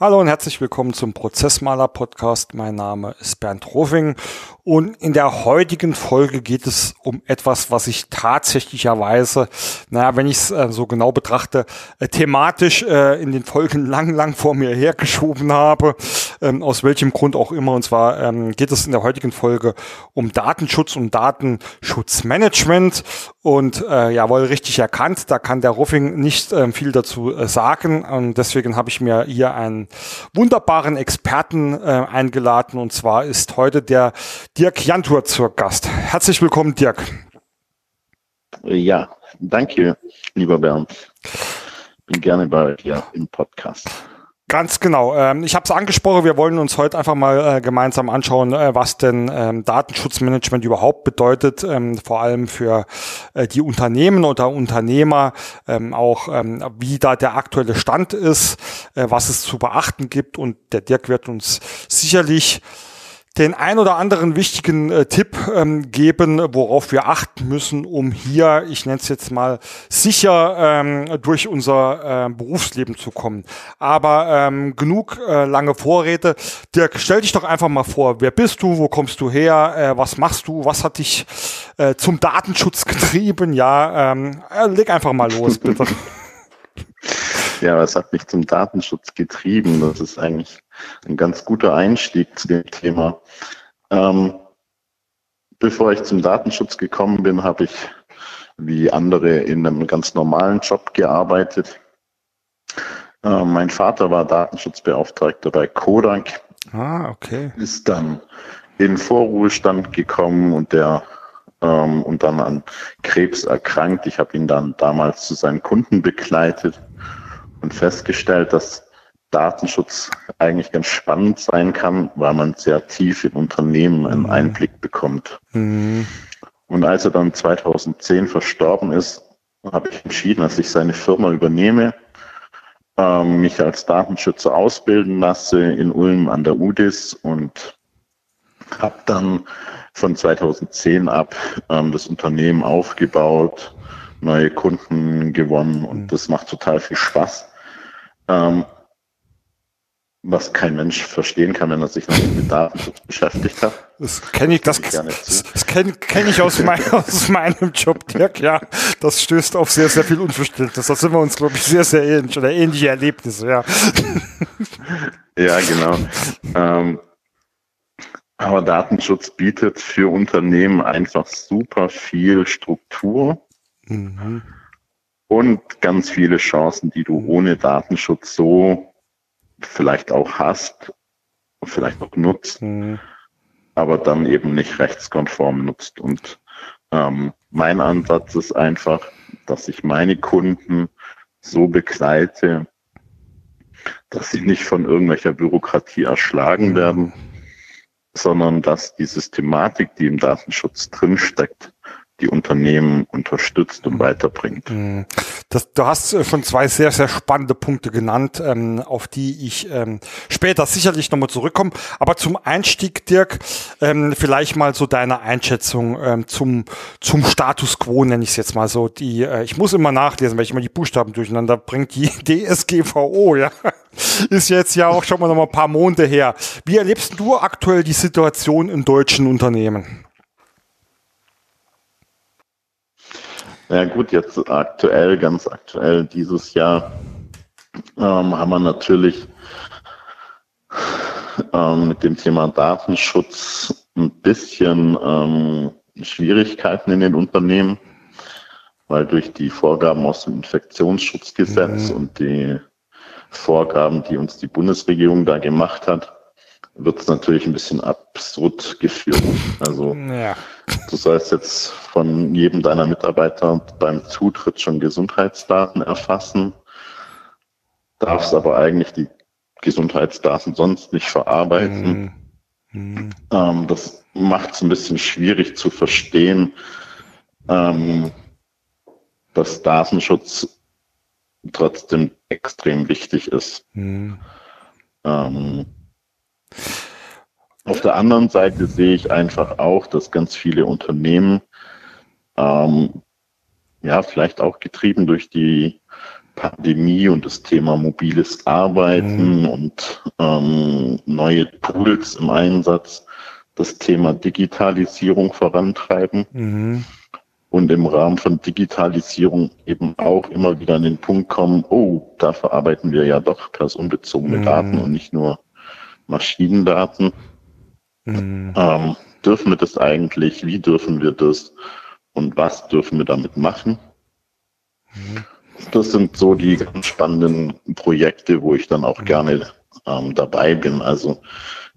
Hallo und herzlich willkommen zum Prozessmaler Podcast. Mein Name ist Bernd Rofing und in der heutigen Folge geht es um etwas, was ich tatsächlicherweise, naja, wenn ich es äh, so genau betrachte, äh, thematisch äh, in den Folgen lang, lang vor mir hergeschoben habe, ähm, aus welchem Grund auch immer. Und zwar ähm, geht es in der heutigen Folge um Datenschutz und Datenschutzmanagement. Und äh, jawohl, richtig erkannt, da kann der Ruffing nicht äh, viel dazu äh, sagen. Und deswegen habe ich mir hier einen wunderbaren Experten äh, eingeladen. Und zwar ist heute der Dirk Jantur zur Gast. Herzlich willkommen, Dirk. Ja, danke, lieber Bernd. Bin gerne bei dir im Podcast. Ganz genau. Ähm, ich habe es angesprochen, wir wollen uns heute einfach mal äh, gemeinsam anschauen, äh, was denn ähm, Datenschutzmanagement überhaupt bedeutet, ähm, vor allem für äh, die Unternehmen oder Unternehmer, auch wie da der aktuelle Stand ist, was es zu beachten gibt. Und der Dirk wird uns sicherlich den ein oder anderen wichtigen äh, Tipp ähm, geben, worauf wir achten müssen, um hier, ich nenne es jetzt mal, sicher ähm, durch unser äh, Berufsleben zu kommen. Aber ähm, genug äh, lange Vorräte. Dirk, stell dich doch einfach mal vor, wer bist du, wo kommst du her, äh, was machst du, was hat dich äh, zum Datenschutz getrieben? Ja, ähm, äh, leg einfach mal los, bitte. ja, was hat mich zum Datenschutz getrieben? Das ist eigentlich ein ganz guter Einstieg zu dem Thema. Ähm, bevor ich zum Datenschutz gekommen bin, habe ich wie andere in einem ganz normalen Job gearbeitet. Äh, mein Vater war Datenschutzbeauftragter bei Kodak. Ah, okay. Ist dann in Vorruhestand gekommen und der ähm, und dann an Krebs erkrankt. Ich habe ihn dann damals zu seinen Kunden begleitet und festgestellt, dass Datenschutz eigentlich ganz spannend sein kann, weil man sehr tief in Unternehmen einen mhm. Einblick bekommt. Mhm. Und als er dann 2010 verstorben ist, habe ich entschieden, dass ich seine Firma übernehme, ähm, mich als Datenschützer ausbilden lasse in Ulm an der UDIS und habe dann von 2010 ab ähm, das Unternehmen aufgebaut, neue Kunden gewonnen und mhm. das macht total viel Spaß. Ähm, was kein Mensch verstehen kann, wenn er sich noch mit Datenschutz beschäftigt hat. Das kenne ich, das, das, das kenne kenn ich aus, mein, aus meinem Job, Dirk, ja. Das stößt auf sehr, sehr viel Unverständnis. Da sind wir uns, glaube ich, sehr, sehr ähnlich oder ähnliche Erlebnisse, ja. Ja, genau. Ähm, aber Datenschutz bietet für Unternehmen einfach super viel Struktur mhm. und ganz viele Chancen, die du ohne Datenschutz so vielleicht auch hast, vielleicht auch nutzt, mhm. aber dann eben nicht rechtskonform nutzt. Und ähm, mein Ansatz ist einfach, dass ich meine Kunden so begleite, dass sie nicht von irgendwelcher Bürokratie erschlagen mhm. werden, sondern dass die Systematik, die im Datenschutz drinsteckt, die Unternehmen unterstützt und weiterbringt. Mhm. Das, du hast äh, schon zwei sehr, sehr spannende Punkte genannt, ähm, auf die ich ähm, später sicherlich nochmal zurückkomme. Aber zum Einstieg, Dirk, ähm, vielleicht mal so deine Einschätzung ähm, zum, zum Status quo, nenne ich es jetzt mal so. Die, äh, ich muss immer nachlesen, weil ich immer die Buchstaben durcheinander bringt. Die DSGVO, ja, ist jetzt ja auch schon mal noch mal ein paar Monate her. Wie erlebst du aktuell die Situation in deutschen Unternehmen? Ja gut, jetzt aktuell, ganz aktuell dieses Jahr ähm, haben wir natürlich ähm, mit dem Thema Datenschutz ein bisschen ähm, Schwierigkeiten in den Unternehmen, weil durch die Vorgaben aus dem Infektionsschutzgesetz mhm. und die Vorgaben, die uns die Bundesregierung da gemacht hat, wird es natürlich ein bisschen absurd geführt. Also ja. Du sollst jetzt von jedem deiner Mitarbeiter beim Zutritt schon Gesundheitsdaten erfassen, darfst aber eigentlich die Gesundheitsdaten sonst nicht verarbeiten. Mhm. Mhm. Ähm, das macht es ein bisschen schwierig zu verstehen, ähm, dass Datenschutz trotzdem extrem wichtig ist. Mhm. Ähm, auf der anderen Seite sehe ich einfach auch, dass ganz viele Unternehmen, ähm, ja, vielleicht auch getrieben durch die Pandemie und das Thema mobiles Arbeiten mhm. und ähm, neue Tools im Einsatz, das Thema Digitalisierung vorantreiben. Mhm und im Rahmen von Digitalisierung eben auch immer wieder an den Punkt kommen, oh, da verarbeiten wir ja doch personenbezogene mhm. Daten und nicht nur Maschinendaten. Mhm. Ähm, dürfen wir das eigentlich? Wie dürfen wir das? Und was dürfen wir damit machen? Mhm. Das sind so die ganz spannenden Projekte, wo ich dann auch mhm. gerne ähm, dabei bin. Also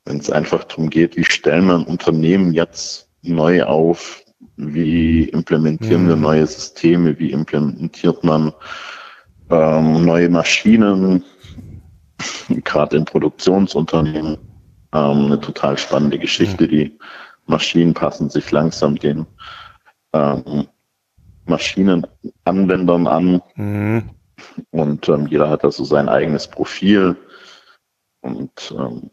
wenn es einfach darum geht, wie stellen wir ein Unternehmen jetzt neu auf, wie implementieren mhm. wir neue Systeme, wie implementiert man ähm, neue Maschinen, gerade in Produktionsunternehmen. Ähm, eine total spannende Geschichte. Mhm. Die Maschinen passen sich langsam den ähm, Maschinenanwendern an. Mhm. Und ähm, jeder hat also sein eigenes Profil und ähm,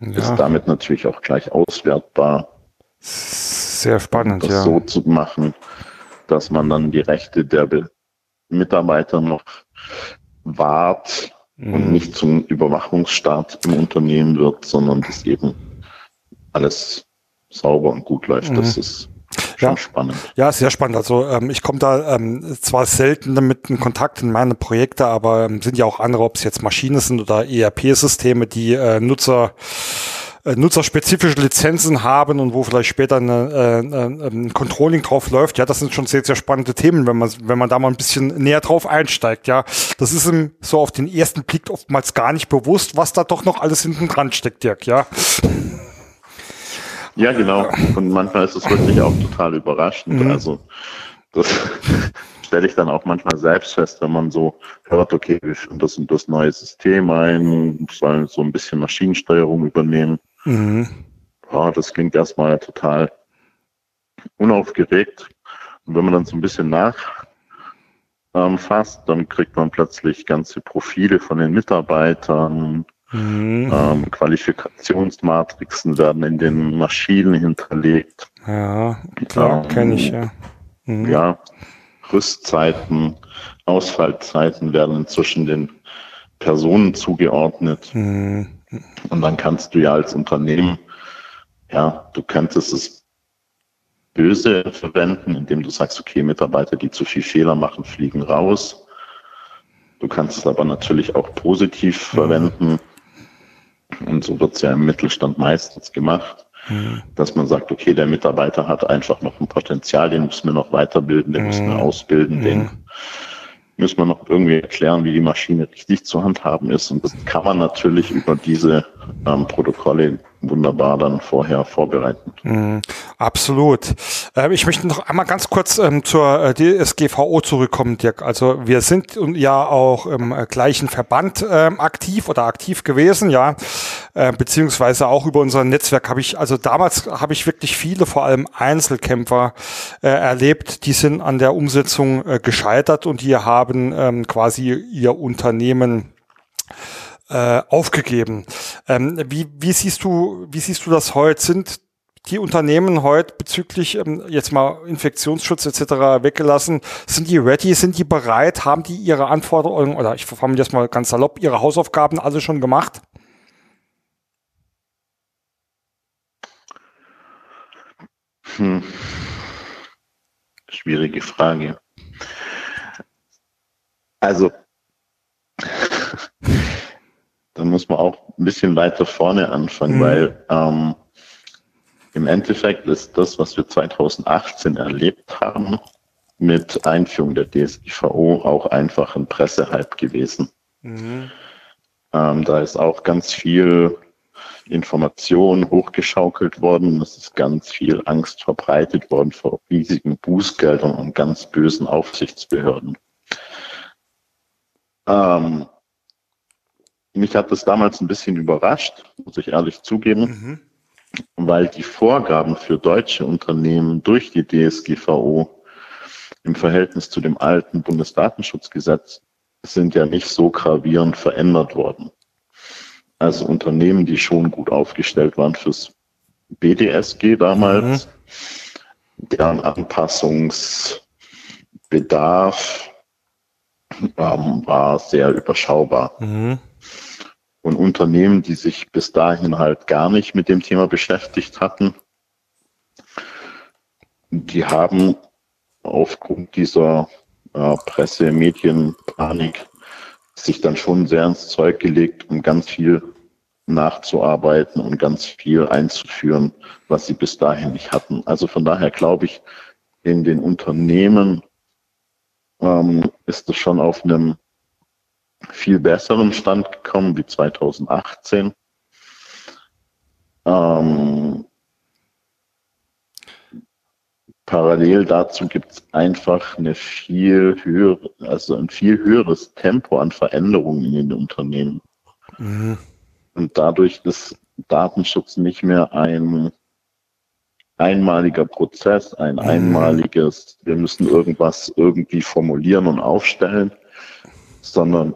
ja. ist damit natürlich auch gleich auswertbar. Sehr spannend, das ja. so zu machen, dass man dann die Rechte der Be Mitarbeiter noch wahrt mhm. und nicht zum Überwachungsstaat im Unternehmen wird, sondern dass eben alles sauber und gut läuft. Mhm. Das ist schon ja. spannend. Ja, sehr spannend. Also ähm, ich komme da ähm, zwar selten damit in Kontakt in meine Projekte, aber ähm, sind ja auch andere, ob es jetzt Maschinen sind oder ERP-Systeme, die äh, Nutzer äh, nutzerspezifische Lizenzen haben und wo vielleicht später eine, äh, äh, ein Controlling drauf läuft, ja, das sind schon sehr, sehr spannende Themen, wenn man, wenn man da mal ein bisschen näher drauf einsteigt, ja. Das ist ihm so auf den ersten Blick oftmals gar nicht bewusst, was da doch noch alles hinten dran steckt, Dirk, ja. Ja, genau. Und manchmal ist es wirklich auch total überraschend. Mhm. Also das stelle ich dann auch manchmal selbst fest, wenn man so hört, okay, wir führen das und das neue System ein, sollen so ein bisschen Maschinensteuerung übernehmen. Mhm. Ja, das klingt erstmal total unaufgeregt. Und wenn man dann so ein bisschen nachfasst, ähm, dann kriegt man plötzlich ganze Profile von den Mitarbeitern. Mhm. Ähm, Qualifikationsmatrixen werden in den Maschinen hinterlegt. Ja, klar, ähm, kenne ich ja. Mhm. Ja, Rüstzeiten, Ausfallzeiten werden inzwischen den Personen zugeordnet. Mhm. Und dann kannst du ja als Unternehmen, ja, du könntest es böse verwenden, indem du sagst, okay, Mitarbeiter, die zu viel Fehler machen, fliegen raus. Du kannst es aber natürlich auch positiv mhm. verwenden. Und so wird es ja im Mittelstand meistens gemacht, mhm. dass man sagt, okay, der Mitarbeiter hat einfach noch ein Potenzial, den müssen wir noch weiterbilden, den müssen wir mhm. ausbilden, den müssen wir noch irgendwie erklären, wie die Maschine richtig zu handhaben ist. Und das kann man natürlich über diese ähm, Protokolle wunderbar dann vorher vorbereiten. Mm, absolut. Äh, ich möchte noch einmal ganz kurz ähm, zur äh, DSGVO zurückkommen, Dirk. Also wir sind ja auch im äh, gleichen Verband äh, aktiv oder aktiv gewesen, ja, äh, beziehungsweise auch über unser Netzwerk habe ich, also damals habe ich wirklich viele, vor allem Einzelkämpfer äh, erlebt, die sind an der Umsetzung gescheitert und die haben ähm, quasi ihr Unternehmen äh, aufgegeben. Ähm, wie, wie siehst du, wie siehst du das heute? Sind die Unternehmen heute bezüglich ähm, jetzt mal Infektionsschutz etc. weggelassen, sind die ready, sind die bereit, haben die ihre Anforderungen oder ich formuliere das mal ganz salopp, ihre Hausaufgaben alle schon gemacht? Hm. Schwierige Frage. Also dann muss man auch ein bisschen weiter vorne anfangen, mhm. weil ähm, im Endeffekt ist das, was wir 2018 erlebt haben, mit Einführung der DSGVO auch einfach ein Pressehype gewesen. Mhm. Ähm, da ist auch ganz viel Information hochgeschaukelt worden. Es ist ganz viel Angst verbreitet worden vor riesigen Bußgeldern und ganz bösen Aufsichtsbehörden. Ähm, mich hat das damals ein bisschen überrascht, muss ich ehrlich zugeben, mhm. weil die Vorgaben für deutsche Unternehmen durch die DSGVO im Verhältnis zu dem alten Bundesdatenschutzgesetz sind ja nicht so gravierend verändert worden. Also Unternehmen, die schon gut aufgestellt waren fürs BDSG damals, mhm. deren Anpassungsbedarf ähm, war sehr überschaubar. Mhm. Und Unternehmen, die sich bis dahin halt gar nicht mit dem Thema beschäftigt hatten, die haben aufgrund dieser äh, Presse, Medien, Panik sich dann schon sehr ins Zeug gelegt, um ganz viel nachzuarbeiten und ganz viel einzuführen, was sie bis dahin nicht hatten. Also von daher glaube ich, in den Unternehmen ähm, ist es schon auf einem viel besseren Stand gekommen wie 2018. Ähm, parallel dazu gibt es einfach eine viel höhere, also ein viel höheres Tempo an Veränderungen in den Unternehmen. Mhm. Und dadurch ist Datenschutz nicht mehr ein einmaliger Prozess, ein mhm. einmaliges, wir müssen irgendwas irgendwie formulieren und aufstellen, sondern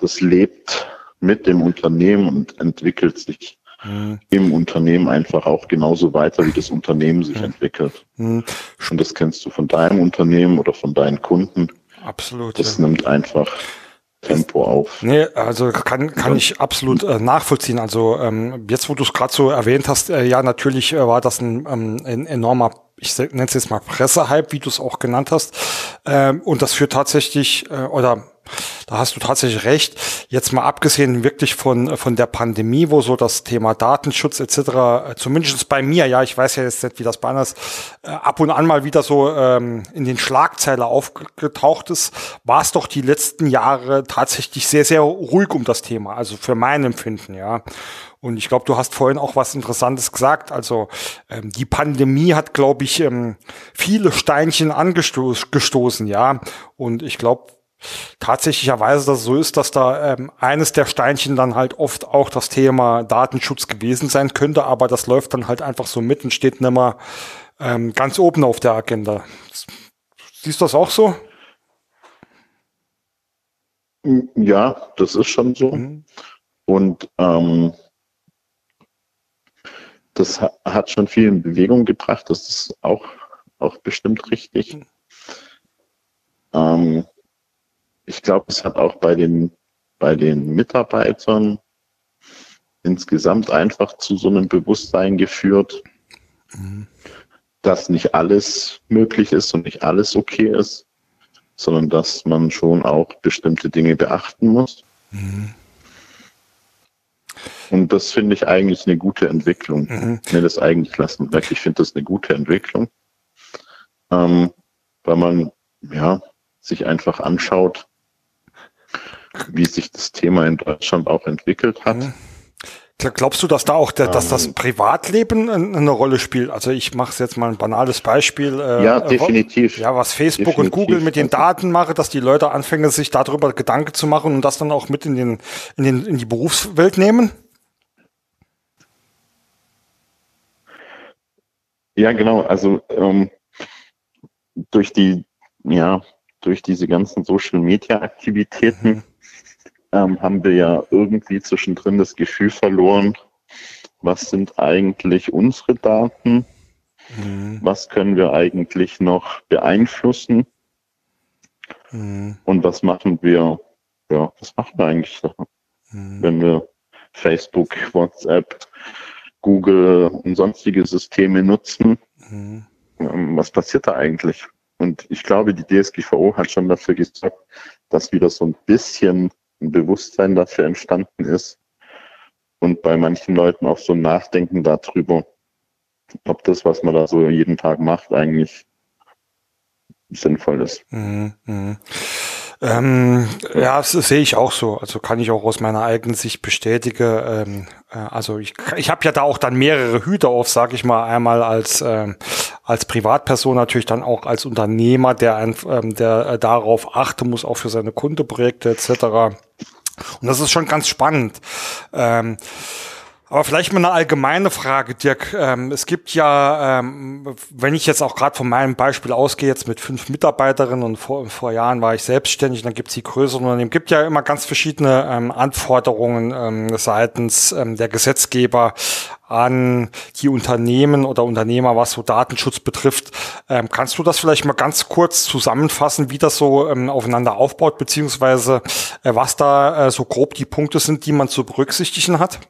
das lebt mit dem Unternehmen und entwickelt sich mhm. im Unternehmen einfach auch genauso weiter, wie das Unternehmen sich mhm. entwickelt. Mhm. Und das kennst du von deinem Unternehmen oder von deinen Kunden. Absolut. Das ja. nimmt einfach Tempo auf. Nee, also kann, kann ich absolut äh, nachvollziehen. Also ähm, jetzt, wo du es gerade so erwähnt hast, äh, ja, natürlich äh, war das ein, ähm, ein enormer, ich nenne es jetzt mal Pressehype, wie du es auch genannt hast. Ähm, und das führt tatsächlich, äh, oder da hast du tatsächlich recht. Jetzt mal abgesehen wirklich von, von der Pandemie, wo so das Thema Datenschutz etc., äh, zumindest bei mir, ja, ich weiß ja jetzt nicht, wie das bei anders, äh, ab und an mal wieder so ähm, in den Schlagzeilen aufgetaucht ist, war es doch die letzten Jahre tatsächlich sehr, sehr ruhig um das Thema, also für mein Empfinden, ja. Und ich glaube, du hast vorhin auch was Interessantes gesagt. Also ähm, die Pandemie hat, glaube ich, ähm, viele Steinchen angestoßen, ja. Und ich glaube, tatsächlicherweise das so ist, dass da ähm, eines der Steinchen dann halt oft auch das Thema Datenschutz gewesen sein könnte, aber das läuft dann halt einfach so mit und steht nicht mehr ähm, ganz oben auf der Agenda. Siehst du das auch so? Ja, das ist schon so. Mhm. Und ähm, das hat schon viel in Bewegung gebracht. Das ist auch, auch bestimmt richtig. Mhm. Ähm, ich glaube, es hat auch bei den, bei den Mitarbeitern insgesamt einfach zu so einem Bewusstsein geführt, mhm. dass nicht alles möglich ist und nicht alles okay ist, sondern dass man schon auch bestimmte Dinge beachten muss. Mhm. Und das finde ich eigentlich eine gute Entwicklung. Mhm. Nee, das eigentlich lassen weg. Ich finde das eine gute Entwicklung, ähm, weil man ja sich einfach anschaut, wie sich das Thema in Deutschland auch entwickelt hat. Mhm. Glaubst du, dass da auch der, dass das ähm. Privatleben eine Rolle spielt? Also ich mache jetzt mal ein banales Beispiel. Äh, ja, definitiv. Ja, was Facebook definitiv. und Google mit den Daten machen, dass die Leute anfangen, sich darüber Gedanken zu machen und das dann auch mit in, den, in, den, in die Berufswelt nehmen? Ja, genau. Also ähm, durch die, ja, durch diese ganzen Social Media Aktivitäten mhm ähm, haben wir ja irgendwie zwischendrin das Gefühl verloren, was sind eigentlich unsere Daten? Mhm. Was können wir eigentlich noch beeinflussen? Mhm. Und was machen wir, ja, was machen wir eigentlich, mhm. wenn wir Facebook, WhatsApp, Google und sonstige Systeme nutzen? Mhm. Ähm, was passiert da eigentlich? Und ich glaube, die DSGVO hat schon dafür gesorgt, dass wieder so ein bisschen ein Bewusstsein dafür entstanden ist und bei manchen Leuten auch so ein Nachdenken darüber, ob das, was man da so jeden Tag macht, eigentlich sinnvoll ist. Mhm, mh. Ähm, ja, das sehe ich auch so. Also kann ich auch aus meiner eigenen Sicht bestätigen. Ähm, äh, also ich, ich habe ja da auch dann mehrere Hüte auf, sage ich mal, einmal als ähm, als Privatperson natürlich dann auch als Unternehmer, der ähm, der äh, darauf achten muss, auch für seine Kundenprojekte etc. Und das ist schon ganz spannend. Ähm, Aber vielleicht mal eine allgemeine Frage, Dirk. Ähm, es gibt ja, ähm, wenn ich jetzt auch gerade von meinem Beispiel ausgehe, jetzt mit fünf Mitarbeiterinnen und vor, vor Jahren war ich selbstständig, dann gibt es die größeren Unternehmen, gibt ja immer ganz verschiedene ähm, Anforderungen seitens der Gesetzgeber an die Unternehmen oder Unternehmer, was so Datenschutz betrifft. Kannst du das vielleicht mal ganz kurz zusammenfassen, wie das so aufeinander aufbaut, beziehungsweise äh, was da äh, so grob die Punkte sind, die man zu berücksichtigen hat?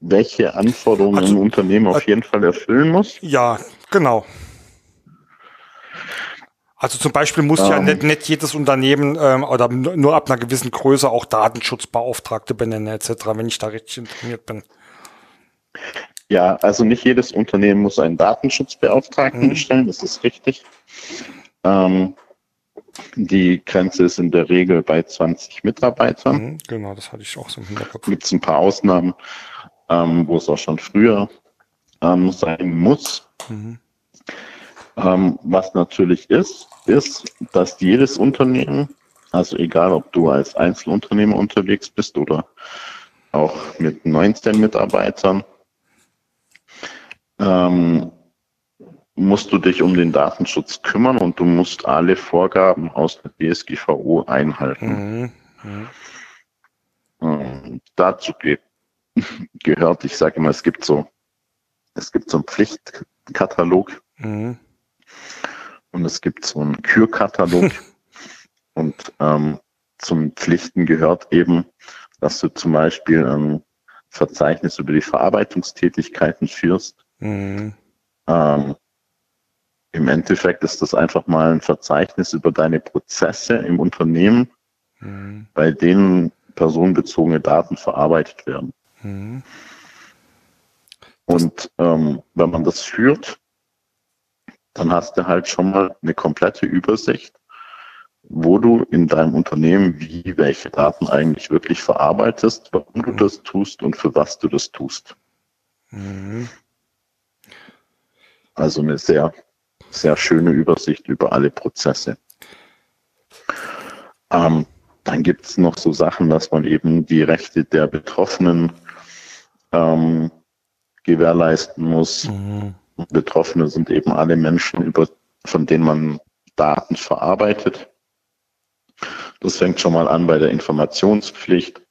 Welche Anforderungen also, ein Unternehmen auf jeden Fall erfüllen muss? Ja, genau. Also zum Beispiel muss ähm, ja nicht, nicht jedes Unternehmen ähm, oder nur ab einer gewissen Größe auch Datenschutzbeauftragte benennen etc., wenn ich da richtig informiert bin. Ja, also nicht jedes Unternehmen muss einen Datenschutzbeauftragten mhm. bestellen, das ist richtig. Ähm, die Grenze ist in der Regel bei 20 Mitarbeitern. Mhm, genau, das hatte ich auch so im Hinterkopf. Gibt es ein paar Ausnahmen ähm, wo es auch schon früher ähm, sein muss. Mhm. Ähm, was natürlich ist, ist, dass jedes Unternehmen, also egal ob du als Einzelunternehmer unterwegs bist oder auch mit 19 Mitarbeitern, ähm, musst du dich um den Datenschutz kümmern und du musst alle Vorgaben aus der DSGVO einhalten. Mhm. Mhm. Ähm, dazu geht gehört. Ich sage immer, es gibt so, es gibt so einen Pflichtkatalog mhm. und es gibt so einen Kürkatalog. und ähm, zum Pflichten gehört eben, dass du zum Beispiel ein Verzeichnis über die Verarbeitungstätigkeiten führst. Mhm. Ähm, Im Endeffekt ist das einfach mal ein Verzeichnis über deine Prozesse im Unternehmen, mhm. bei denen personenbezogene Daten verarbeitet werden. Mhm. Und ähm, wenn man das führt, dann hast du halt schon mal eine komplette Übersicht, wo du in deinem Unternehmen wie welche Daten eigentlich wirklich verarbeitest, warum du das tust und für was du das tust. Mhm. Also eine sehr, sehr schöne Übersicht über alle Prozesse. Ähm, dann gibt es noch so Sachen, dass man eben die Rechte der Betroffenen ähm, gewährleisten muss. Mhm. Betroffene sind eben alle Menschen, über, von denen man Daten verarbeitet. Das fängt schon mal an bei der Informationspflicht,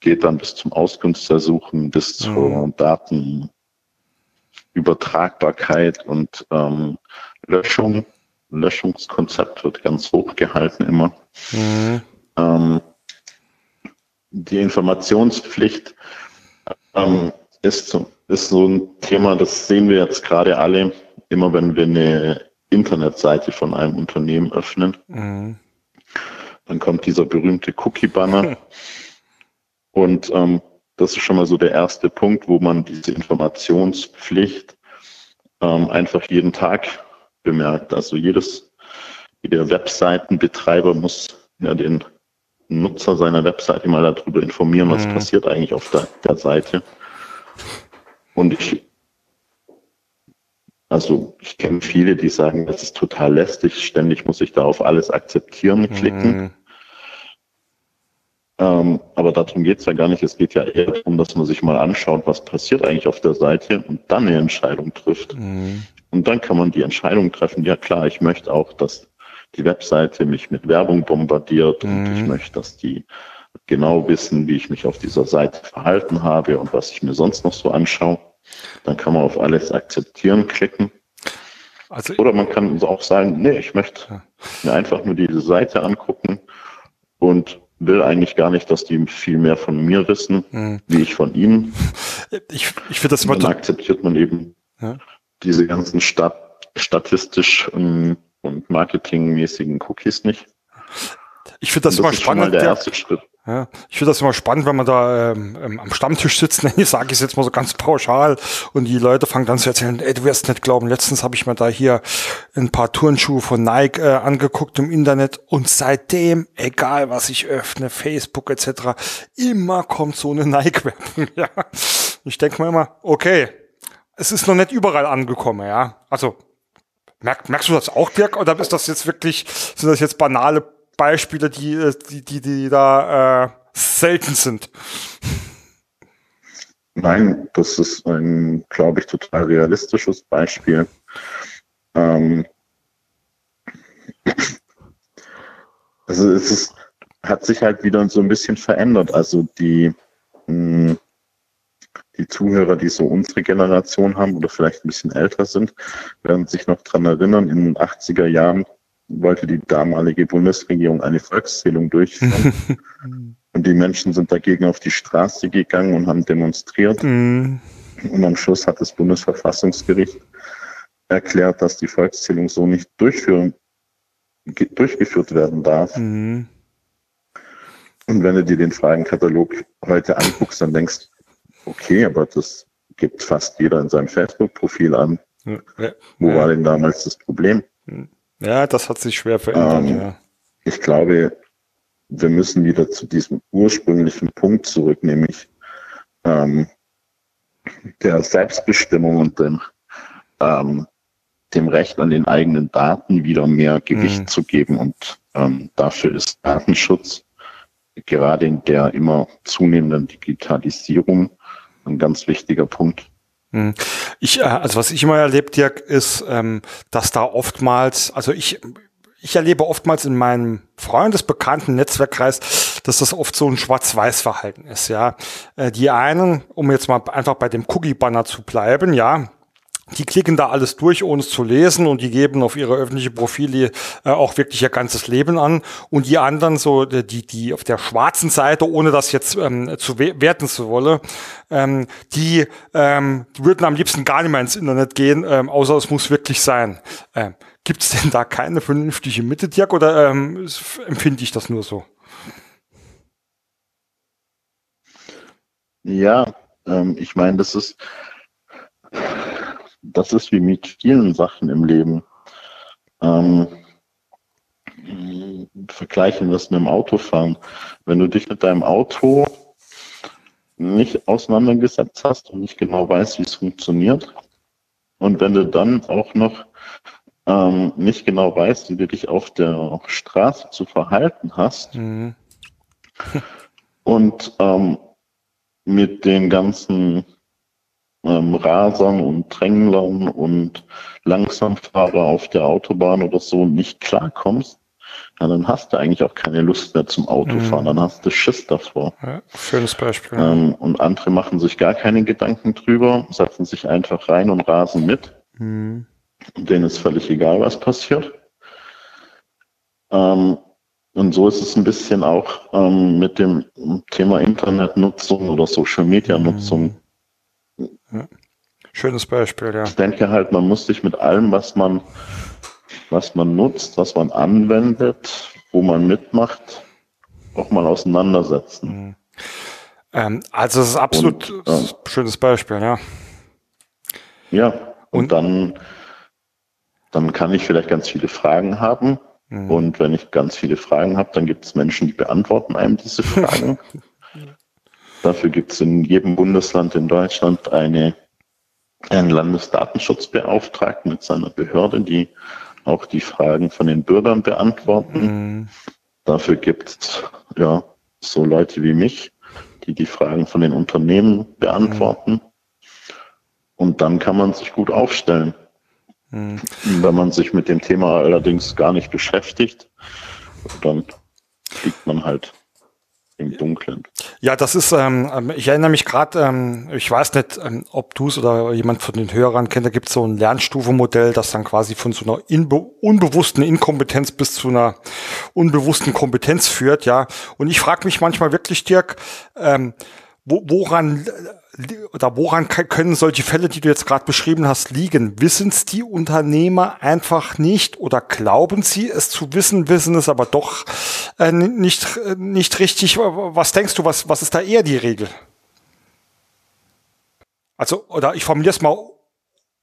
geht dann bis zum Auskunftsersuchen, bis zur mhm. Datenübertragbarkeit und ähm, Löschung. Löschungskonzept wird ganz hoch gehalten immer. Mhm. Ähm, die Informationspflicht ähm, ist, so, ist so ein Thema, das sehen wir jetzt gerade alle, immer wenn wir eine Internetseite von einem Unternehmen öffnen. Mhm. Dann kommt dieser berühmte Cookie-Banner. Und ähm, das ist schon mal so der erste Punkt, wo man diese Informationspflicht ähm, einfach jeden Tag bemerkt. Also jedes, jeder Webseitenbetreiber muss ja den Nutzer seiner Webseite mal darüber informieren, was mhm. passiert eigentlich auf der, der Seite. Und ich, also ich kenne viele, die sagen, das ist total lästig, ständig muss ich da auf alles akzeptieren klicken. Mhm. Ähm, aber darum geht es ja gar nicht. Es geht ja eher darum, dass man sich mal anschaut, was passiert eigentlich auf der Seite und dann eine Entscheidung trifft. Mhm. Und dann kann man die Entscheidung treffen, ja klar, ich möchte auch, dass die Webseite mich mit Werbung bombardiert mhm. und ich mhm. möchte, dass die genau wissen, wie ich mich auf dieser Seite verhalten habe und was ich mir sonst noch so anschaue. Dann kann man auf alles akzeptieren klicken. Also, Oder man kann auch sagen, nee, ich möchte mir einfach nur diese Seite angucken und will eigentlich gar nicht, dass die viel mehr von mir wissen, mhm. wie ich von ihnen. Ich, ich finde das immer. Dann akzeptiert man eben ja. diese ganzen Stat statistisch ähm, und marketingmäßigen Cookies nicht. Ich finde das, das, immer spannend. der erste Schritt. Ja, ich finde das immer spannend, wenn man da ähm, ähm am Stammtisch sitzt, ich sage es jetzt mal so ganz pauschal, und die Leute fangen dann zu erzählen, ey, du wirst nicht glauben, letztens habe ich mir da hier ein paar Turnschuhe von Nike äh, angeguckt im Internet und seitdem, egal was ich öffne, Facebook etc., immer kommt so eine Nike-Werbung. Ja. Ich denke mir immer, okay, es ist noch nicht überall angekommen, ja. Also Merk, merkst du das auch, Dirk? Oder ist das jetzt wirklich, sind das jetzt banale Beispiele, die, äh, die, die, die da äh, selten sind. Nein, das ist ein, glaube ich, total realistisches Beispiel. Ähm, also es ist, hat sich halt wieder so ein bisschen verändert. Also die, mh, hm, die Zuhörer, die so unsere Generation haben oder vielleicht ein bisschen älter sind, werden sich noch dran erinnern, in den 80er Jahren wollte die damalige Bundesregierung eine Volkszählung durchführen. und die Menschen sind dagegen auf die Straße gegangen und haben demonstriert. Mhm. Und am Schluss hat das Bundesverfassungsgericht erklärt, dass die Volkszählung so nicht durchführen, durchgeführt werden darf. Mhm. Und wenn du dir den Fragenkatalog heute anguckst, dann denkst okay, aber das gibt fast jeder in seinem Facebook-Profil an. Ja, Wo ja. war denn damals das Problem? Ja, das hat sich schwer verändert, ähm, ja. Ich glaube, wir müssen wieder zu diesem ursprünglichen Punkt zurück, nämlich ähm, der Selbstbestimmung und dem, ähm, dem Recht an den eigenen Daten wieder mehr Gewicht mhm. zu geben. Und ähm, dafür ist Datenschutz gerade in der immer zunehmenden Digitalisierung ein ganz wichtiger Punkt. Mhm. Ich, äh, also was ich immer erlebt, Dirk, ist, ähm, dass da oftmals, also ich, ich erlebe oftmals in meinem Freundesbekannten Netzwerkkreis, dass das oft so ein Schwarz-Weiß-Verhalten ist, ja. Äh, die einen, um jetzt mal einfach bei dem Cookie-Banner zu bleiben, ja, die klicken da alles durch, ohne es zu lesen und die geben auf ihre öffentliche Profile äh, auch wirklich ihr ganzes Leben an. Und die anderen, so die, die auf der schwarzen Seite, ohne das jetzt ähm, zu werten zu wollen, ähm, die, ähm, würden am liebsten gar nicht mehr ins Internet gehen, ähm, außer es muss wirklich sein. Ähm, Gibt es denn da keine vernünftige Mitte, Dirk, oder ähm, empfinde ich das nur so? Ja, ähm, ich meine, das ist das ist wie mit vielen Sachen im Leben. Ähm, vergleichen wir es mit dem Autofahren. Wenn du dich mit deinem Auto nicht auseinandergesetzt hast und nicht genau weißt, wie es funktioniert, und wenn du dann auch noch ähm, nicht genau weißt, wie du dich auf der Straße zu verhalten hast, mhm. und ähm, mit den ganzen ähm, Rasern und Dränglern und Langsamfahrer auf der Autobahn oder so nicht klarkommst, ja, dann hast du eigentlich auch keine Lust mehr zum Autofahren, mhm. dann hast du Schiss davor. Ja, schönes Beispiel. Ähm, und andere machen sich gar keine Gedanken drüber, setzen sich einfach rein und rasen mit. Mhm. Und denen ist völlig egal, was passiert. Ähm, und so ist es ein bisschen auch ähm, mit dem Thema Internetnutzung oder Social Media Nutzung. Schönes Beispiel, ja. Ich denke halt, man muss sich mit allem, was man, was man nutzt, was man anwendet, wo man mitmacht, auch mal auseinandersetzen. Mhm. Ähm, also es ist absolut und, äh, schönes Beispiel, ja. Ja, und, und, dann, dann kann ich vielleicht ganz viele Fragen haben. Mhm. Und wenn ich ganz viele Fragen habe, dann gibt es Menschen, die beantworten einem diese Fragen. Dafür gibt es in jedem Bundesland in Deutschland eine, einen Landesdatenschutzbeauftragten mit seiner Behörde, die auch die Fragen von den Bürgern beantworten. Mhm. Dafür gibt es ja so Leute wie mich, die die Fragen von den Unternehmen beantworten. Mhm. Und dann kann man sich gut aufstellen. Mhm. Wenn man sich mit dem Thema allerdings gar nicht beschäftigt, dann fliegt man halt im Dunkeln. Ja, das ist, ähm, ähm, ich erinnere mich gerade, ähm, ich weiß nicht, ähm, ob du es oder jemand von den Hörern kennt, da gibt es so ein Lernstufenmodell, das dann quasi von so einer unbewussten Inkompetenz bis zu einer unbewussten Kompetenz führt, ja. Und ich frage mich manchmal wirklich, Dirk, ähm, wo, woran oder woran können solche Fälle, die du jetzt gerade beschrieben hast, liegen? Wissen es die Unternehmer einfach nicht oder glauben sie es zu wissen, wissen es aber doch äh, nicht, äh, nicht richtig? Was denkst du, was, was ist da eher die Regel? Also, oder ich formuliere es mal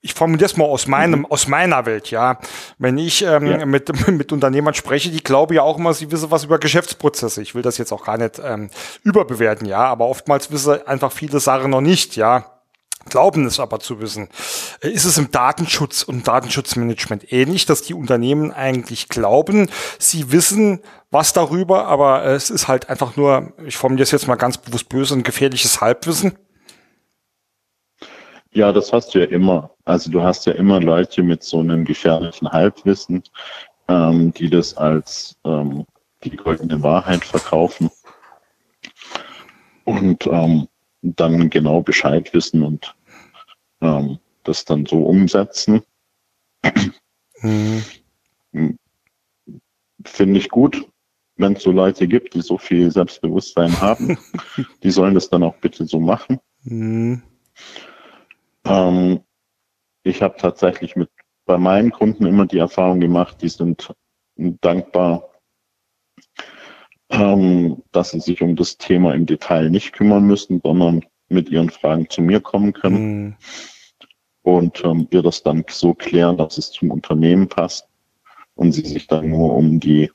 ich formuliere es mal aus meinem, mhm. aus meiner Welt, ja. Wenn ich ähm, ja. mit, mit Unternehmern spreche, die glauben ja auch immer, sie wissen was über Geschäftsprozesse. Ich will das jetzt auch gar nicht ähm, überbewerten, ja, aber oftmals wissen einfach viele Sachen noch nicht, ja. glauben es aber zu wissen. Äh, ist es im Datenschutz und Datenschutzmanagement ähnlich, dass die Unternehmen eigentlich glauben, sie wissen was darüber, aber es ist halt einfach nur, ich formuliere es jetzt mal ganz bewusst böse, ein gefährliches Halbwissen? Ja, das hast du ja immer. Also du hast ja immer Leute mit so einem gefährlichen Halbwissen, ähm, die das als ähm, die goldene Wahrheit verkaufen und ähm, dann genau Bescheid wissen und ähm, das dann so umsetzen. Mhm. Finde ich gut, wenn es so Leute gibt, die so viel Selbstbewusstsein haben. die sollen das dann auch bitte so machen. Mhm. Ähm, ich habe tatsächlich mit bei meinen Kunden immer die Erfahrung gemacht, die sind dankbar, ähm, dass sie sich um das Thema im Detail nicht kümmern müssen, sondern mit ihren Fragen zu mir kommen können. Mhm. Und ähm, wir das dann so klären, dass es zum Unternehmen passt und sie sich dann nur um die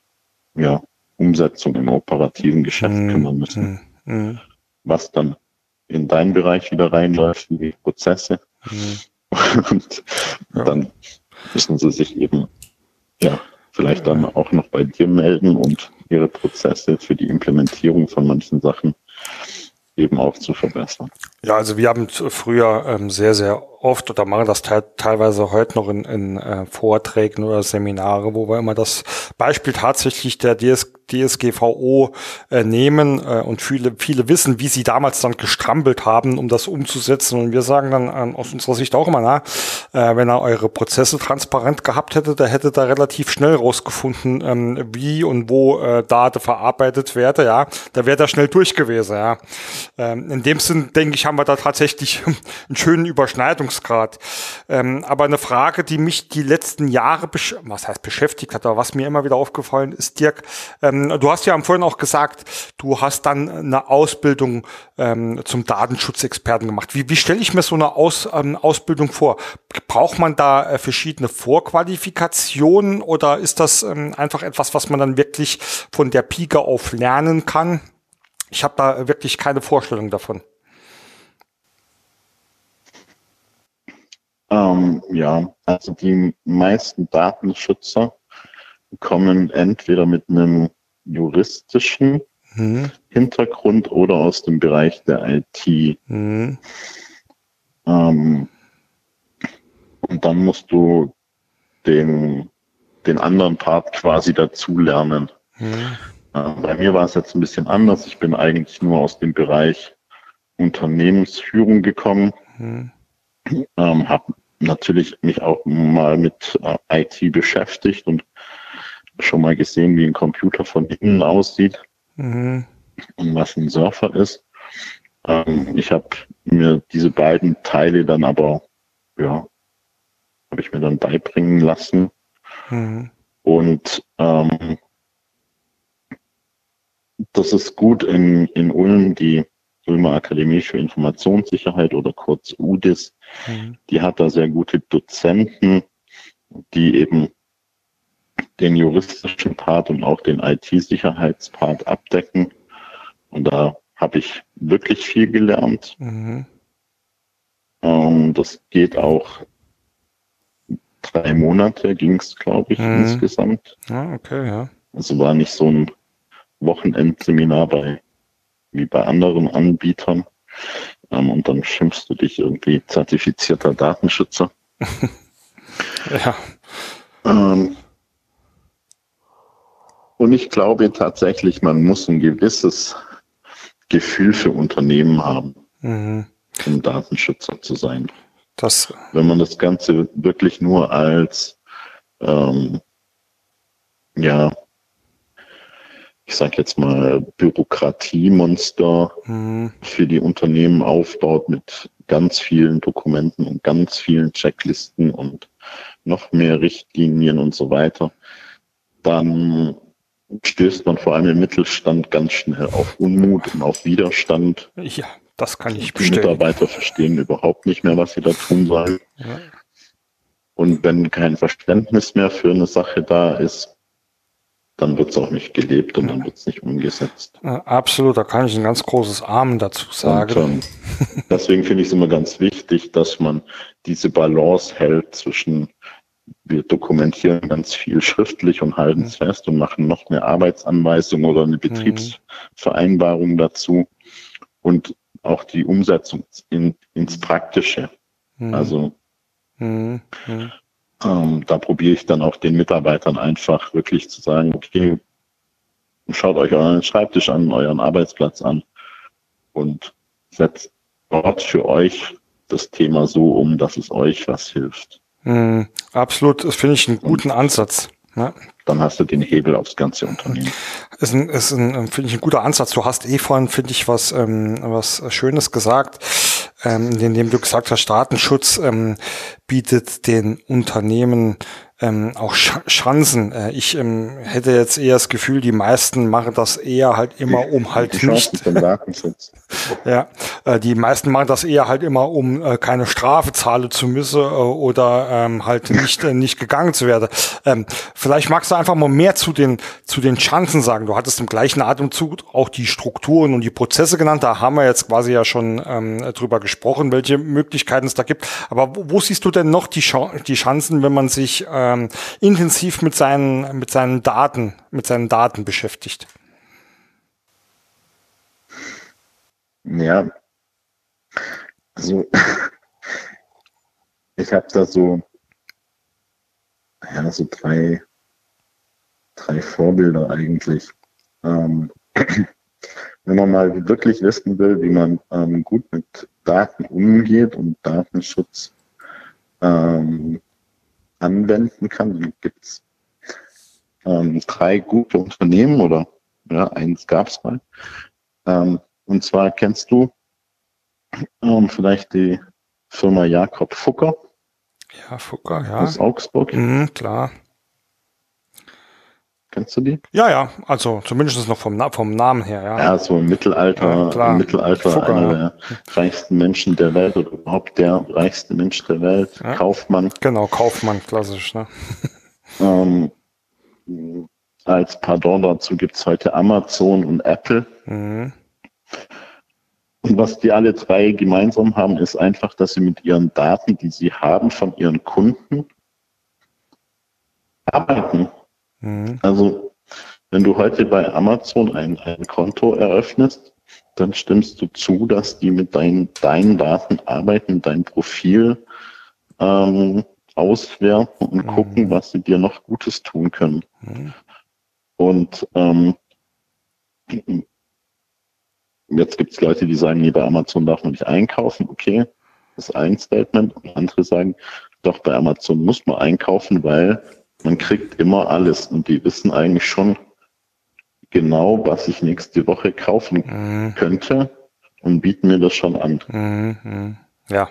ja, Umsetzung im operativen Geschäft mhm. kümmern müssen. Mhm. Was dann in deinen Bereich wieder reinläuft, in die Prozesse. Und ja. dann müssen sie sich eben ja vielleicht dann auch noch bei dir melden und ihre Prozesse für die Implementierung von manchen Sachen eben auch zu verbessern. Ja, also wir haben früher ähm, sehr, sehr oft oder machen das te teilweise heute noch in, in äh, Vorträgen oder Seminare, wo wir immer das Beispiel tatsächlich der DS DSGVO äh, nehmen äh, und viele, viele wissen, wie sie damals dann gestrampelt haben, um das umzusetzen. Und wir sagen dann äh, aus unserer Sicht auch immer, na, äh, wenn er eure Prozesse transparent gehabt hätte, der hätte da relativ schnell rausgefunden, ähm, wie und wo äh, Daten verarbeitet werde, ja, da wäre er schnell durch gewesen, ja. Ähm, in dem Sinn, denke ich, haben wir da tatsächlich einen schönen Überschneidungsgrad. Ähm, aber eine Frage, die mich die letzten Jahre, was heißt beschäftigt hat, aber was mir immer wieder aufgefallen ist, Dirk, ähm, du hast ja vorhin auch gesagt, du hast dann eine Ausbildung ähm, zum Datenschutzexperten gemacht. Wie, wie stelle ich mir so eine Aus, ähm, Ausbildung vor? Braucht man da äh, verschiedene Vorqualifikationen oder ist das ähm, einfach etwas, was man dann wirklich von der Pike auf lernen kann? Ich habe da wirklich keine Vorstellung davon. Ähm, ja, also die meisten Datenschützer kommen entweder mit einem juristischen mhm. Hintergrund oder aus dem Bereich der IT. Mhm. Ähm, und dann musst du den, den anderen Part quasi dazulernen. Mhm. Äh, bei mir war es jetzt ein bisschen anders. Ich bin eigentlich nur aus dem Bereich Unternehmensführung gekommen. Mhm. Ähm, habe natürlich mich auch mal mit äh, IT beschäftigt und schon mal gesehen, wie ein Computer von innen aussieht mhm. und was ein Surfer ist. Ähm, ich habe mir diese beiden Teile dann aber, ja, habe ich mir dann beibringen lassen. Mhm. Und ähm, das ist gut in, in Ulm, die Ulmer Akademie für Informationssicherheit oder kurz UDIS, mhm. die hat da sehr gute Dozenten, die eben den juristischen Part und auch den IT-Sicherheitspart abdecken. Und da habe ich wirklich viel gelernt. Mhm. Ähm, das geht auch drei Monate ging es, glaube ich, mhm. insgesamt. Ah, okay, ja. Also war nicht so ein Wochenendseminar bei wie bei anderen Anbietern. Ähm, und dann schimpfst du dich irgendwie zertifizierter Datenschützer. ja. Ähm, und ich glaube tatsächlich, man muss ein gewisses Gefühl für Unternehmen haben, mhm. um Datenschützer zu sein. Das Wenn man das Ganze wirklich nur als ähm, ja, ich sage jetzt mal, Bürokratiemonster mhm. für die Unternehmen aufbaut mit ganz vielen Dokumenten und ganz vielen Checklisten und noch mehr Richtlinien und so weiter, dann stößt man vor allem im Mittelstand ganz schnell auf Unmut und auf Widerstand. Ja, das kann ich Die Mitarbeiter verstehen überhaupt nicht mehr, was sie da tun sollen. Ja. Und wenn kein Verständnis mehr für eine Sache da ist, dann wird es auch nicht gelebt und dann wird es nicht umgesetzt. Absolut, da kann ich ein ganz großes Amen dazu sagen. Und, ähm, deswegen finde ich es immer ganz wichtig, dass man diese Balance hält zwischen wir dokumentieren ganz viel schriftlich und halten es mhm. fest und machen noch eine Arbeitsanweisung oder eine mhm. Betriebsvereinbarung dazu und auch die Umsetzung in, ins Praktische. Mhm. Also mhm. mhm. Ähm, da probiere ich dann auch den Mitarbeitern einfach wirklich zu sagen, okay, schaut euch euren Schreibtisch an, euren Arbeitsplatz an und setzt dort für euch das Thema so um, dass es euch was hilft. Mm, absolut, das finde ich einen guten und Ansatz. Ja. Dann hast du den Hebel aufs ganze Unternehmen. Ist ein, ist ein finde ich, ein guter Ansatz. Du hast eh vorhin, finde ich, was, ähm, was Schönes gesagt, ähm, indem du gesagt hast, Datenschutz ähm, bietet den Unternehmen ähm, auch Sch Chancen. Äh, ich ähm, hätte jetzt eher das Gefühl, die meisten machen das eher halt immer um halt nicht. ja, äh, die meisten machen das eher halt immer um äh, keine Strafe zahlen zu müssen äh, oder ähm, halt nicht äh, nicht gegangen zu werden. Ähm, vielleicht magst du einfach mal mehr zu den zu den Chancen sagen. Du hattest im gleichen Atemzug auch die Strukturen und die Prozesse genannt. Da haben wir jetzt quasi ja schon ähm, drüber gesprochen, welche Möglichkeiten es da gibt. Aber wo, wo siehst du denn noch die, Ch die Chancen, wenn man sich äh, ähm, intensiv mit seinen, mit seinen Daten, mit seinen Daten beschäftigt. Ja, also ich habe da so, ja, so drei, drei Vorbilder eigentlich. Ähm, wenn man mal wirklich wissen will, wie man ähm, gut mit Daten umgeht und Datenschutz ähm, anwenden kann. Dann gibt es ähm, drei gute Unternehmen oder ja, eins gab es mal. Ähm, und zwar kennst du ähm, vielleicht die Firma Jakob Fucker. Ja, Fucker, ja. Aus Augsburg. Mhm, klar. Kennst du die? Ja, ja, also zumindest noch vom, vom Namen her, ja. Ja, so im Mittelalter, ja, im Mittelalter Fucker, einer ja. der reichsten Menschen der Welt oder überhaupt der reichste Mensch der Welt, ja. Kaufmann. Genau, Kaufmann, klassisch, ne? Ähm, als Pardon dazu gibt's heute Amazon und Apple. Mhm. Und was die alle drei gemeinsam haben, ist einfach, dass sie mit ihren Daten, die sie haben von ihren Kunden, arbeiten. Mhm. Also, wenn du heute bei Amazon ein, ein Konto eröffnest, dann stimmst du zu, dass die mit deinen, deinen Daten arbeiten, dein Profil ähm, auswerten und mhm. gucken, was sie dir noch Gutes tun können. Mhm. Und ähm, jetzt gibt es Leute, die sagen, nee, bei Amazon darf man nicht einkaufen. Okay, das ist ein Statement. Und andere sagen, doch, bei Amazon muss man einkaufen, weil man kriegt immer alles und die wissen eigentlich schon genau, was ich nächste Woche kaufen mhm. könnte und bieten mir das schon an. Mhm. Ja.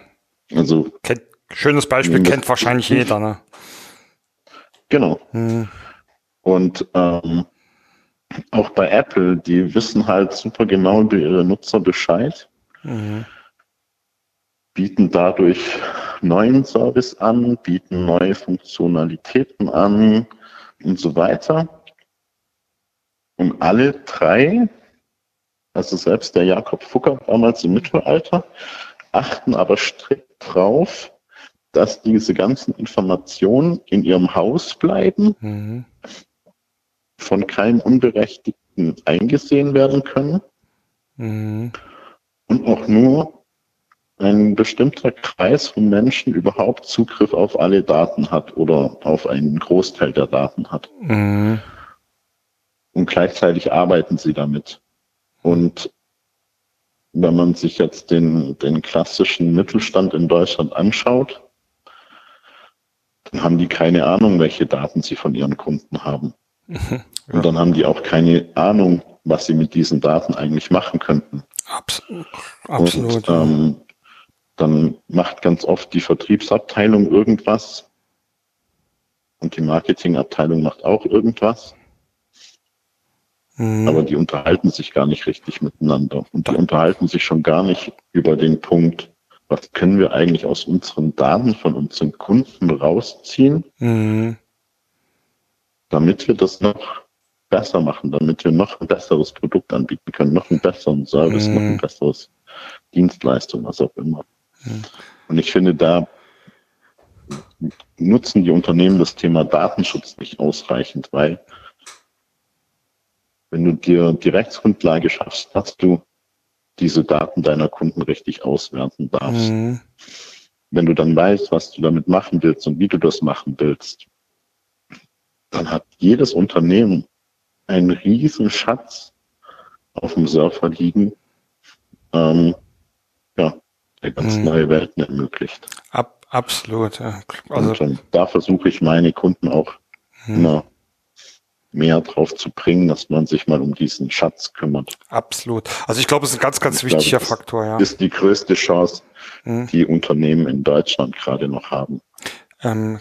Also kennt, schönes Beispiel kennt wahrscheinlich jeder, ne? Genau. Mhm. Und ähm, auch bei Apple, die wissen halt super genau über ihre Nutzer Bescheid. Mhm bieten dadurch neuen Service an, bieten neue Funktionalitäten an und so weiter. Und alle drei, also selbst der Jakob Fucker damals im Mittelalter, achten aber strikt drauf, dass diese ganzen Informationen in ihrem Haus bleiben, mhm. von keinem Unberechtigten eingesehen werden können mhm. und auch nur ein bestimmter Kreis von Menschen überhaupt Zugriff auf alle Daten hat oder auf einen Großteil der Daten hat. Mhm. Und gleichzeitig arbeiten sie damit. Und wenn man sich jetzt den, den klassischen Mittelstand in Deutschland anschaut, dann haben die keine Ahnung, welche Daten sie von ihren Kunden haben. Mhm, ja. Und dann haben die auch keine Ahnung, was sie mit diesen Daten eigentlich machen könnten. Absolut. Absolut. Und, ähm, dann macht ganz oft die Vertriebsabteilung irgendwas und die Marketingabteilung macht auch irgendwas. Mhm. Aber die unterhalten sich gar nicht richtig miteinander. Und die unterhalten sich schon gar nicht über den Punkt, was können wir eigentlich aus unseren Daten von unseren Kunden rausziehen, mhm. damit wir das noch besser machen, damit wir noch ein besseres Produkt anbieten können, noch einen besseren Service, mhm. noch ein besseres Dienstleistung, was auch immer. Und ich finde, da nutzen die Unternehmen das Thema Datenschutz nicht ausreichend, weil wenn du dir die Rechtsgrundlage schaffst, dass du diese Daten deiner Kunden richtig auswerten darfst. Mhm. Wenn du dann weißt, was du damit machen willst und wie du das machen willst, dann hat jedes Unternehmen einen riesen Schatz auf dem Surfer liegen, ähm, der ganz mhm. neue Welten ermöglicht. Ab, absolut. Ja. Also, und, und da versuche ich meine Kunden auch mhm. immer mehr drauf zu bringen, dass man sich mal um diesen Schatz kümmert. Absolut. Also ich glaube, es ist ein ganz, ganz ich wichtiger glaube, Faktor, ja. Ist die größte Chance, mhm. die Unternehmen in Deutschland gerade noch haben. Ähm,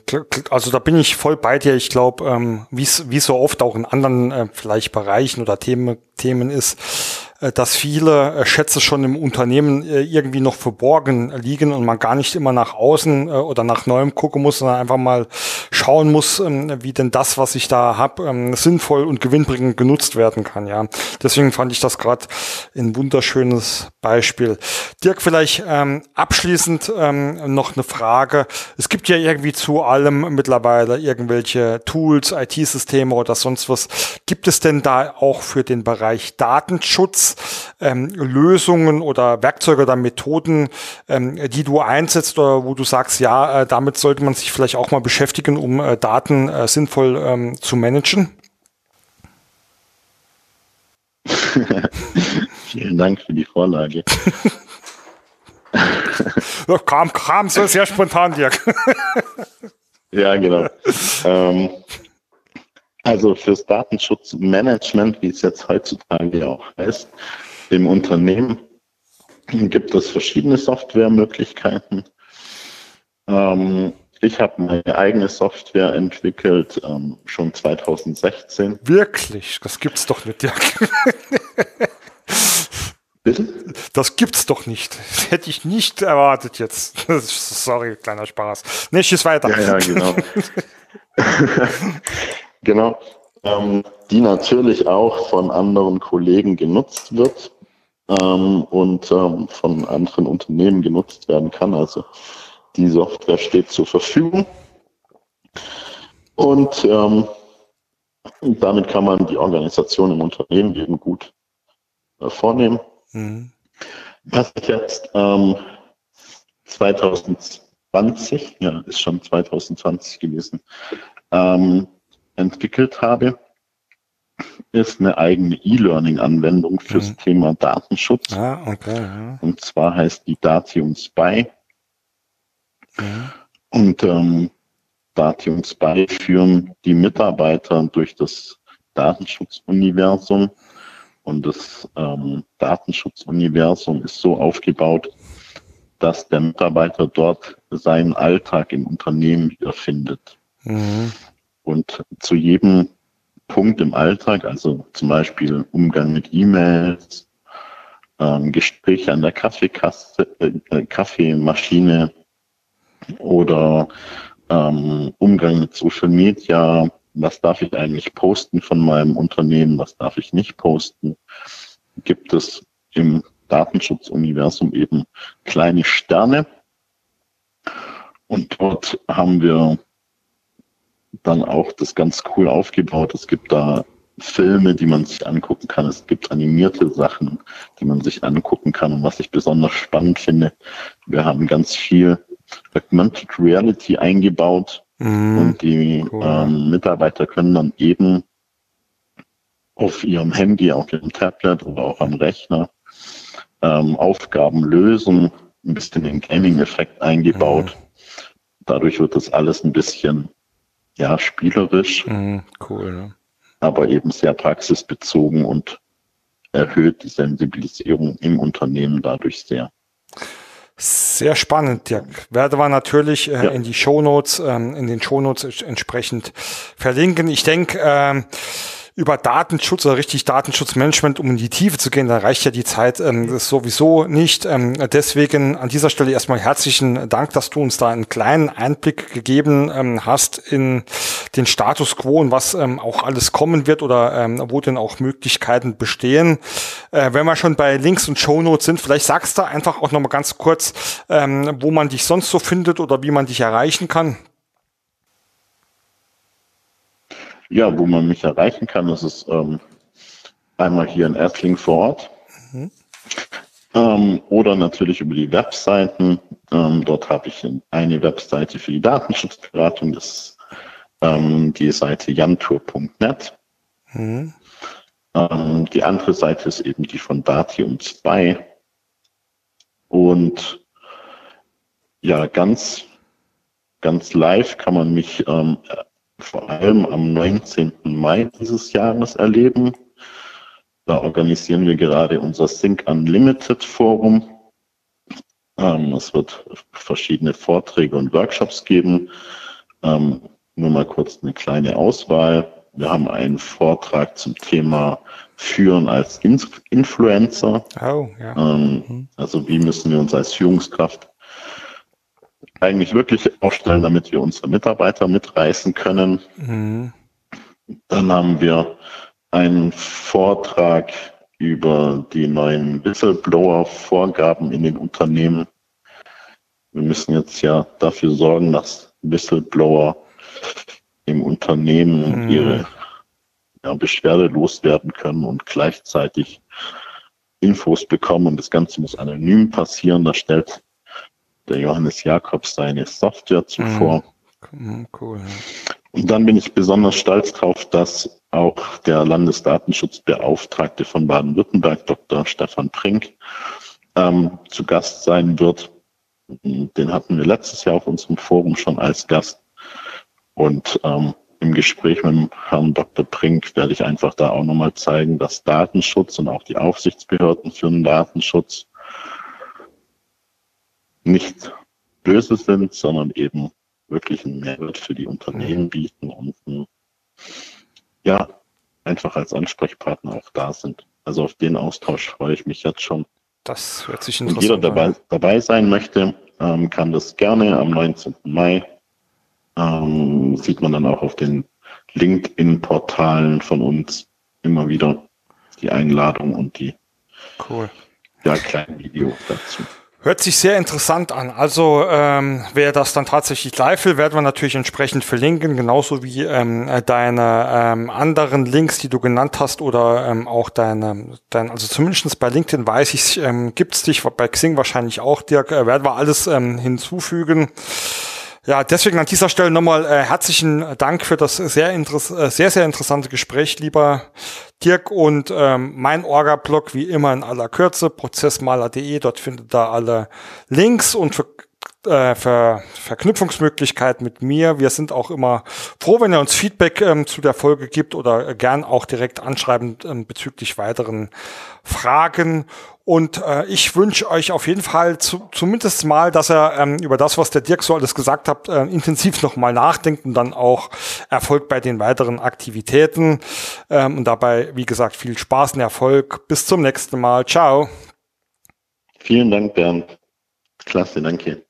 also da bin ich voll bei dir. Ich glaube, ähm, wie es so oft auch in anderen äh, vielleicht Bereichen oder Themen, Themen ist, dass viele äh, Schätze schon im Unternehmen äh, irgendwie noch verborgen liegen und man gar nicht immer nach außen oder nach Neuem gucken muss, sondern einfach mal schauen muss, ähm, wie denn das, was ich da habe, ähm, sinnvoll und gewinnbringend genutzt werden kann. Ja, deswegen fand ich das gerade ein wunderschönes Beispiel. Dirk, vielleicht ähm, abschließend ähm, noch eine Frage. Es gibt ja irgendwie zu allem mittlerweile irgendwelche Tools, IT-Systeme oder sonst was. Gibt es denn da auch für den Bereich Datenschutz ähm, Lösungen oder Werkzeuge oder Methoden, ähm, die du einsetzt oder wo du sagst, ja, äh, damit sollte man sich vielleicht auch mal beschäftigen, um äh, Daten äh, sinnvoll ähm, zu managen? Vielen Dank für die Vorlage. kam, kam so sehr spontan, Dirk. ja, genau. Ähm, also fürs Datenschutzmanagement, wie es jetzt heutzutage auch heißt, im Unternehmen gibt es verschiedene Softwaremöglichkeiten. Ähm, ich habe meine eigene Software entwickelt, ähm, schon 2016. Wirklich? Das gibt's doch nicht, Dirk. Bitte? Das gibt's doch nicht. Das hätte ich nicht erwartet jetzt. Sorry, kleiner Spaß. Nee, schieß weiter. Ja, ja, genau. Genau. Ähm, die natürlich auch von anderen Kollegen genutzt wird ähm, und ähm, von anderen Unternehmen genutzt werden kann. Also die Software steht zur Verfügung. Und ähm, damit kann man die Organisation im Unternehmen eben gut äh, vornehmen. Mhm. Was ich jetzt ähm, 2020, ja, ist schon 2020 gewesen, ähm, entwickelt habe, ist eine eigene E-Learning-Anwendung fürs mhm. Thema Datenschutz. Ah, okay, ja. Und zwar heißt die Datium Spy. Mhm. Und ähm, Datium Spy führen die Mitarbeiter durch das Datenschutzuniversum. Und das ähm, Datenschutzuniversum ist so aufgebaut, dass der Mitarbeiter dort seinen Alltag im Unternehmen wiederfindet. Mhm. Und zu jedem Punkt im Alltag, also zum Beispiel Umgang mit E-Mails, ähm, Gespräche an der Kaffeekasse, äh, äh, Kaffeemaschine oder ähm, Umgang mit Social Media, was darf ich eigentlich posten von meinem Unternehmen, was darf ich nicht posten, gibt es im Datenschutzuniversum eben kleine Sterne. Und dort haben wir dann auch das ganz cool aufgebaut. Es gibt da Filme, die man sich angucken kann. Es gibt animierte Sachen, die man sich angucken kann. Und was ich besonders spannend finde, wir haben ganz viel Augmented Reality eingebaut mm, und die cool. ähm, Mitarbeiter können dann eben auf ihrem Handy, auf ihrem Tablet oder auch am Rechner ähm, Aufgaben lösen, ein bisschen den Gaming-Effekt eingebaut. Mm. Dadurch wird das alles ein bisschen ja, spielerisch. Mhm, cool. Ne? Aber eben sehr praxisbezogen und erhöht die Sensibilisierung im Unternehmen dadurch sehr. Sehr spannend, Dirk. Werde wir natürlich äh, ja. in die Shownotes, ähm, in den Shownotes entsprechend verlinken. Ich denke, ähm, über Datenschutz oder richtig Datenschutzmanagement, um in die Tiefe zu gehen, da reicht ja die Zeit ähm, sowieso nicht. Ähm, deswegen an dieser Stelle erstmal herzlichen Dank, dass du uns da einen kleinen Einblick gegeben ähm, hast in den Status quo und was ähm, auch alles kommen wird oder ähm, wo denn auch Möglichkeiten bestehen. Äh, wenn wir schon bei Links und Shownotes sind, vielleicht sagst du einfach auch nochmal ganz kurz, ähm, wo man dich sonst so findet oder wie man dich erreichen kann. Ja, wo man mich erreichen kann, das ist ähm, einmal hier in Ertling vor Ort. Mhm. Ähm, oder natürlich über die Webseiten. Ähm, dort habe ich eine Webseite für die Datenschutzberatung, das ist ähm, die Seite jantour.net. Mhm. Ähm, die andere Seite ist eben die von Datium 2. Und ja, ganz, ganz live kann man mich ähm, vor allem am 19. Mai dieses Jahres erleben. Da organisieren wir gerade unser Sync Unlimited Forum. Ähm, es wird verschiedene Vorträge und Workshops geben. Ähm, nur mal kurz eine kleine Auswahl. Wir haben einen Vortrag zum Thema Führen als Influencer. Oh, ja. ähm, mhm. Also wie müssen wir uns als Führungskraft eigentlich wirklich aufstellen, damit wir unsere Mitarbeiter mitreißen können. Mhm. Dann haben wir einen Vortrag über die neuen Whistleblower-Vorgaben in den Unternehmen. Wir müssen jetzt ja dafür sorgen, dass Whistleblower im Unternehmen mhm. ihre ja, Beschwerde loswerden können und gleichzeitig Infos bekommen. Und das Ganze muss anonym passieren. Da stellt der Johannes Jakobs seine Software zuvor. Mhm. Cool. Und dann bin ich besonders stolz darauf, dass auch der Landesdatenschutzbeauftragte von Baden-Württemberg, Dr. Stefan Prink, ähm, zu Gast sein wird. Den hatten wir letztes Jahr auf unserem Forum schon als Gast. Und ähm, im Gespräch mit Herrn Dr. Prink werde ich einfach da auch nochmal zeigen, dass Datenschutz und auch die Aufsichtsbehörden für den Datenschutz nicht böse sind, sondern eben wirklich einen Mehrwert für die Unternehmen bieten und ja, einfach als Ansprechpartner auch da sind. Also auf den Austausch freue ich mich jetzt schon. Das hört sich interessant an. Jeder dabei, dabei sein möchte, ähm, kann das gerne am 19. Mai. Ähm, sieht man dann auch auf den LinkedIn-Portalen von uns immer wieder die Einladung und die cool. ja, kleinen Video dazu. Hört sich sehr interessant an. Also ähm, wer das dann tatsächlich live will, werden wir natürlich entsprechend verlinken, genauso wie ähm, deine ähm, anderen Links, die du genannt hast, oder ähm, auch deine, dein, also zumindestens bei LinkedIn weiß ich, ähm, gibt's dich, bei Xing wahrscheinlich auch, Dirk, äh, werden wir alles ähm, hinzufügen. Ja, deswegen an dieser Stelle nochmal äh, herzlichen Dank für das sehr, äh, sehr, sehr interessante Gespräch, lieber Dirk. Und ähm, mein Orga-Blog wie immer in aller Kürze, prozessmaler.de, dort findet ihr alle Links und für äh, Ver Verknüpfungsmöglichkeit mit mir. Wir sind auch immer froh, wenn ihr uns Feedback ähm, zu der Folge gibt oder äh, gern auch direkt anschreiben ähm, bezüglich weiteren Fragen. Und äh, ich wünsche euch auf jeden Fall zu, zumindest mal, dass er ähm, über das, was der Dirk so alles gesagt hat, äh, intensiv nochmal nachdenkt und dann auch Erfolg bei den weiteren Aktivitäten. Ähm, und dabei, wie gesagt, viel Spaß und Erfolg. Bis zum nächsten Mal. Ciao. Vielen Dank, Bernd. Klasse, danke.